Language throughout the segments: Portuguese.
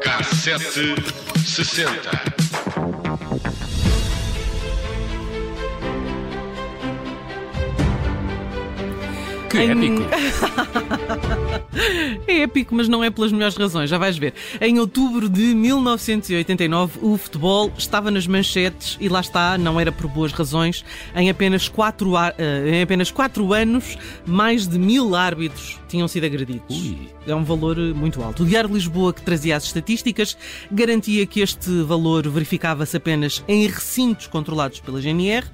Cassete sessenta. Que Em- épico. É épico, mas não é pelas melhores razões, já vais ver. Em outubro de 1989, o futebol estava nas manchetes e lá está, não era por boas razões. Em apenas quatro, eh, em apenas quatro anos, mais de mil árbitros tinham sido agredidos. Ui. É um valor eh, muito alto. O Diário de Lisboa, que trazia as estatísticas, garantia que este valor verificava-se apenas em recintos controlados pela GNR,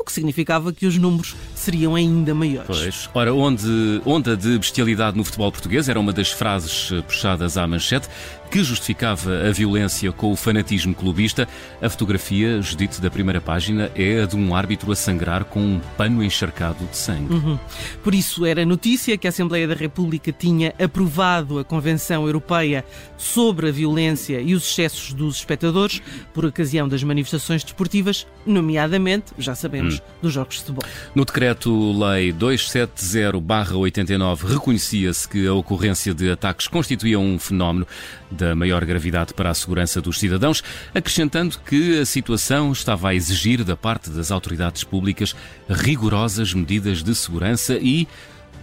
o que significava que os números seriam ainda maiores. Pois. Ora, onde onda de bestialidade no futebol português era uma das frases eh, puxadas à manchete que justificava a violência com o fanatismo clubista. A fotografia, Judite, da primeira página, é a de um árbitro a sangrar com um pano encharcado de sangue. Por isso era notícia que a Assembleia da República tinha aprovado a Convenção Europeia sobre a violência e os excessos dos espectadores por ocasião das manifestações desportivas, nomeadamente, já sabemos, dos jogos de futebol. No decreto-lei 270-89 reconhecia-se que a ocorrência de ataques constituía um fenómeno da maior gravidade para a segurança dos cidadãos, acrescentando que a situação estava a exigir da parte das autoridades públicas rigorosas medidas de segurança e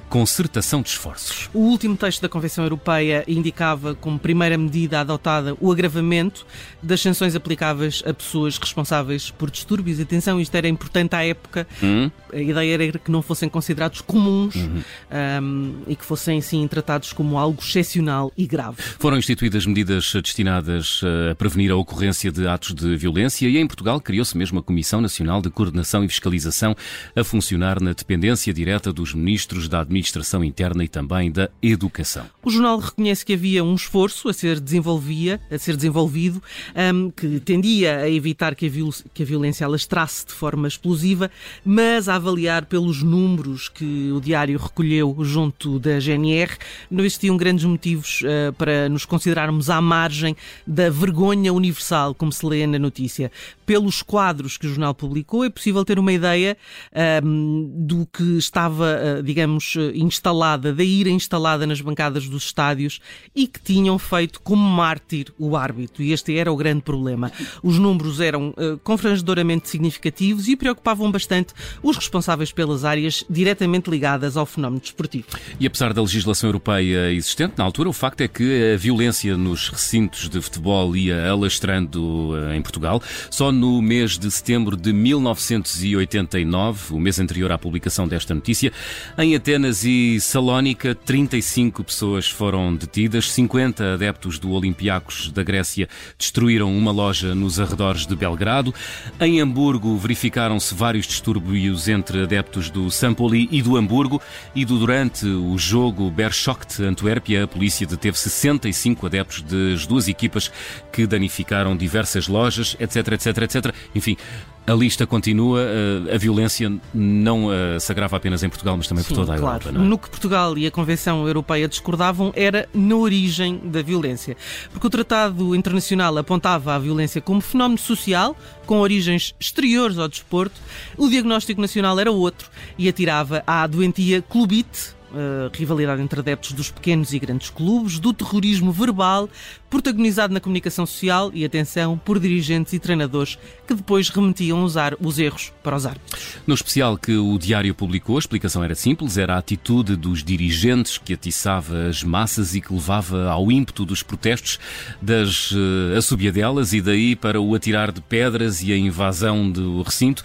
concertação de esforços. O último texto da Convenção Europeia indicava como primeira medida adotada o agravamento das sanções aplicáveis a pessoas responsáveis por distúrbios. Atenção, isto era importante à época. Hum? A ideia era que não fossem considerados comuns ahm, e que fossem, sim, tratados como algo excepcional e grave. Foram instituídas medidas destinadas eh, a prevenir a ocorrência de atos de violência e em Portugal criou-se mesmo a Comissão Nacional de Coordenação e Fiscalização a funcionar na dependência direta dos ministros da Administração Interna e também da Educação. O jornal reconhece que havia um esforço a ser, desenvolvia, a ser desenvolvido ahm, que tendia a evitar que a, viol- que a violência alastrasse de forma explosiva, mas a avaliar pelos números que o diário recolheu junto da GNR, não existiam grandes motivos ah, para nos considerarmos à margem da vergonha universal, como se lê na notícia. Pelos quadros que o jornal publicou, é possível ter uma ideia ahm, do que estava, ah, digamos, eh, instalada, da ira instalada nas bancadas dos estádios e que tinham feito como mártir o árbitro. E este era o grande problema. Os números eram eh, confrangedoramente significativos e preocupavam bastante os responsáveis pelas áreas diretamente ligadas ao fenómeno desportivo. E apesar da legislação europeia existente na altura, o facto é que a violência nos recintos de futebol ia alastrando eh, em Portugal. Só no mês de setembro de 1989, o mês anterior à publicação desta notícia, em Atenas e Salónica, 35 pessoas foram detidas, 50 adeptos do Olympiacos da Grécia destruíram uma loja nos arredores de Belgrado. Em Hamburgo verificaram-se vários distúrbios entre adeptos do Sampoli e do Hamburgo e durante o jogo Bershocht-Antuérpia, a polícia deteve 65 adeptos das duas equipas que danificaram diversas lojas, etc, etc, etc. Enfim, a lista continua. eh, A violência não eh, se agrava apenas em Portugal, mas também por Sim, toda a claro. Europa. Não é? No que Portugal e a Convenção Europeia discordavam era na origem da violência. Porque o Tratado Internacional apontava a violência como fenómeno social, com origens exteriores ao desporto. O diagnóstico nacional era outro e atirava à doentia clubite, a rivalidade entre adeptos dos pequenos e grandes clubes, do terrorismo verbal, protagonizado na comunicação social e, atenção, por dirigentes e treinadores que depois remetiam usar os erros para os árbitros. No especial que o Diário publicou, a explicação era simples, era a atitude dos dirigentes que atiçava as massas e que levava ao ímpeto dos protestos, das uh, assobiadelas e daí para o atirar de pedras e a invasão do recinto.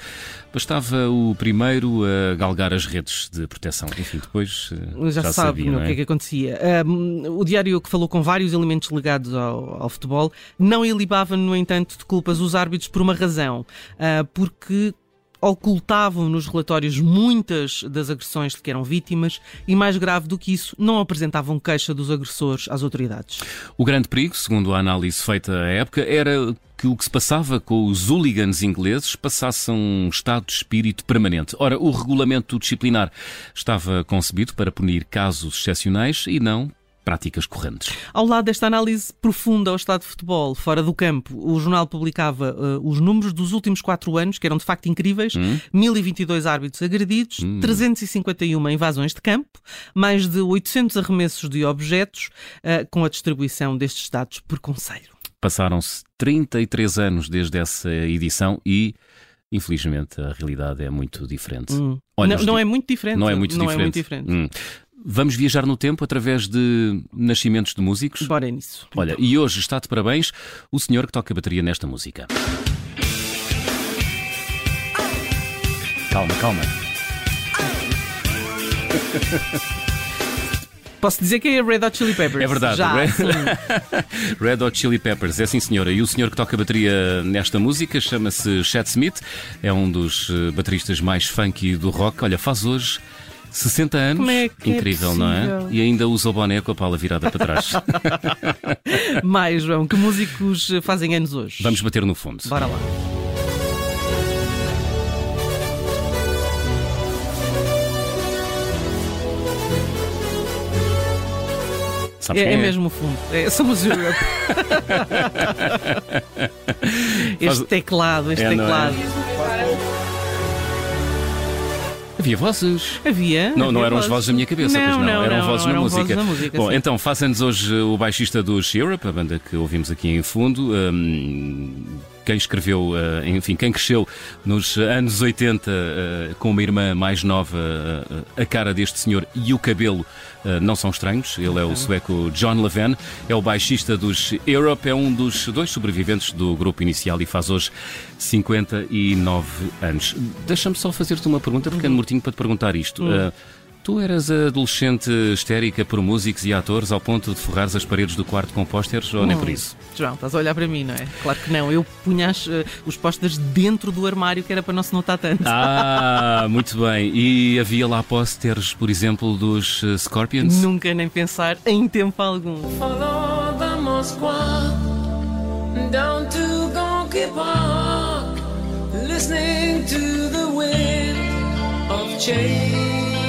Bastava o primeiro a galgar as redes de proteção. Enfim, depois uh, já, já sabe sabia, o não que é é? que acontecia. Um, o diário que falou com vários elementos ligados ao, ao futebol não ilibava, no entanto, de culpas os árbitros por uma razão. Uh, porque ocultavam nos relatórios muitas das agressões de que eram vítimas e, mais grave do que isso, não apresentavam queixa dos agressores às autoridades. O grande perigo, segundo a análise feita à época, era que o que se passava com os hooligans ingleses passasse a um estado de espírito permanente. Ora, o regulamento disciplinar estava concebido para punir casos excepcionais e não práticas correntes. Ao lado desta análise profunda ao estado de futebol, fora do campo, o jornal publicava uh, os números dos últimos quatro anos, que eram de facto incríveis: hum. 1022 árbitros agredidos, hum. 351 invasões de campo, mais de 800 arremessos de objetos, uh, com a distribuição destes dados por conselho. Passaram-se 33 anos desde essa edição e Infelizmente, a realidade é muito diferente. Hum. Olha, não, não, é muito diferente. Não é muito não diferente. É muito diferente. Hum. Vamos viajar no tempo através de nascimentos de músicos? Bora nisso. Olha, e hoje está de parabéns o senhor que toca a bateria nesta música. Calma, calma. Posso dizer que é Red Hot Chili Peppers. É verdade. Já, Red... Red Hot Chili Peppers, é sim senhora. E o senhor que toca a bateria nesta música chama-se Chad Smith. É um dos eh, bateristas mais funky do rock. Olha, faz hoje 60 anos. Como é que é Incrível, é não é? E ainda usa o boné com a pala virada para trás. Mais, João, que músicos fazem anos hoje? Vamos bater no fundo. Bora lá. Sabes é, é, é mesmo o fundo. É, somos Europe. este teclado, este é, é? teclado. Havia vozes. Havia. Não, havia não eram vozes. as vozes da minha cabeça, não, pois não. não eram não, vozes, eram na, música. na música. Bom, sim. então faz-nos hoje o baixista dos Europe, a banda que ouvimos aqui em fundo. Um, quem escreveu, uh, enfim, quem cresceu nos anos 80 uh, com uma irmã mais nova, uh, a cara deste senhor e o cabelo não são estranhos. Ele é o sueco John Leven, é o baixista dos Europe, é um dos dois sobreviventes do grupo inicial e faz hoje 59 anos. Deixa-me só fazer-te uma pergunta, porque ando mortinho para te perguntar isto. Uhum. Tu eras adolescente histérica por músicos e atores ao ponto de forrares as paredes do quarto com pósteres ou nem por isso? João, estás a olhar para mim, não é? Claro que não. Eu punha as, uh, os pósteres dentro do armário que era para não se notar tanto. Ah, muito bem. E havia lá pósteres, por exemplo, dos uh, Scorpions? Nunca nem pensar em tempo algum. Follow the Moskwa down to Gonky Park, listening to the wind of change.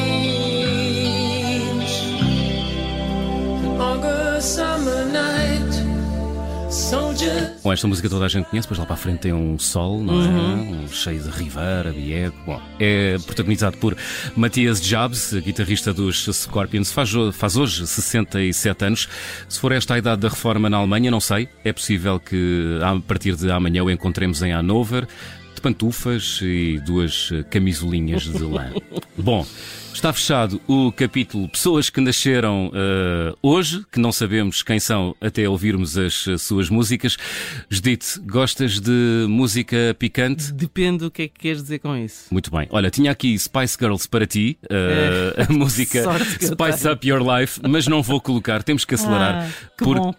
Bom, esta música toda a gente conhece, pois lá para a frente tem um sol, não é? Uhum. Um cheio de Rivera, Biego. Bom, é protagonizado por Matias Jobs, guitarrista dos Scorpions, faz, faz hoje 67 anos. Se for esta a idade da reforma na Alemanha, não sei. É possível que a partir de amanhã o encontremos em Hannover, de pantufas e duas camisolinhas de lã. Bom. Está fechado o capítulo Pessoas que nasceram uh, hoje, que não sabemos quem são até ouvirmos as suas músicas. Judite, gostas de música picante? Depende do que é que queres dizer com isso. Muito bem. Olha, tinha aqui Spice Girls para ti, uh, é. a música Spice Up Your Life, mas não vou colocar, temos que acelerar. Ah, que por...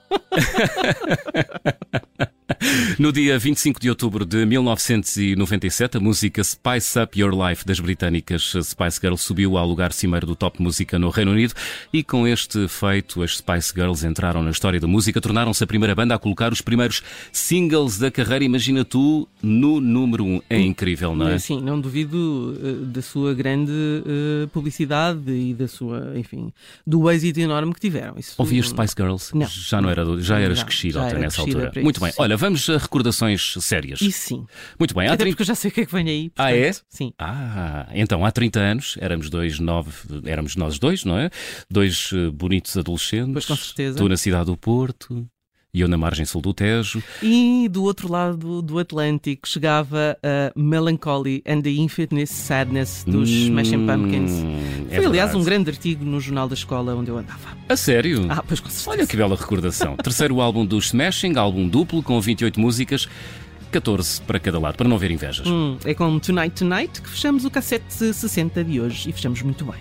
No dia 25 de outubro de 1997, a música Spice Up Your Life das britânicas Spice Girls subiu ao lugar cimeiro do Top Música no Reino Unido e com este feito as Spice Girls entraram na história da música, tornaram-se a primeira banda a colocar os primeiros singles da carreira. Imagina tu no número 1. Um. É incrível, não é? Sim, não duvido uh, da sua grande uh, publicidade e da sua, enfim, do êxito enorme que tiveram. Isso... Ouvias Spice Girls? Não. Já não era, já eras crescida até nessa altura. Muito bem. Olha, vamos a recordações sérias. Isso sim. Muito bem. Até 30... porque eu já sei o que é que vem aí. Portanto, ah, é? Sim. Ah, então há 30 anos éramos dois nove, éramos nós dois, não é? Dois uh, bonitos adolescentes. Pois com certeza. Tu na cidade do Porto. E eu na margem sul do Tejo. E do outro lado do Atlântico chegava a Melancholy and the Infinite Sadness dos hum, Smashing Pumpkins. É Foi, aliás, verdade. um grande artigo no jornal da escola onde eu andava. A sério? Ah, pois com certeza. Olha que bela recordação. Terceiro álbum dos Smashing, álbum duplo com 28 músicas. 14 para cada lado, para não ver invejas. Hum, é com Tonight Tonight que fechamos o cassete 60 de hoje e fechamos muito bem.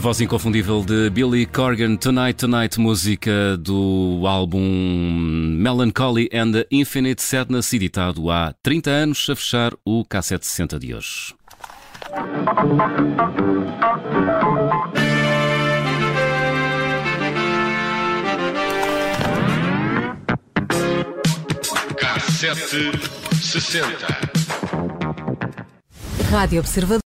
Voz inconfundível de Billy Corgan, Tonight Tonight, música do álbum Melancholy and the Infinite Sadness, editado há 30 anos, a fechar o K760 de hoje. K760. Rádio Observador.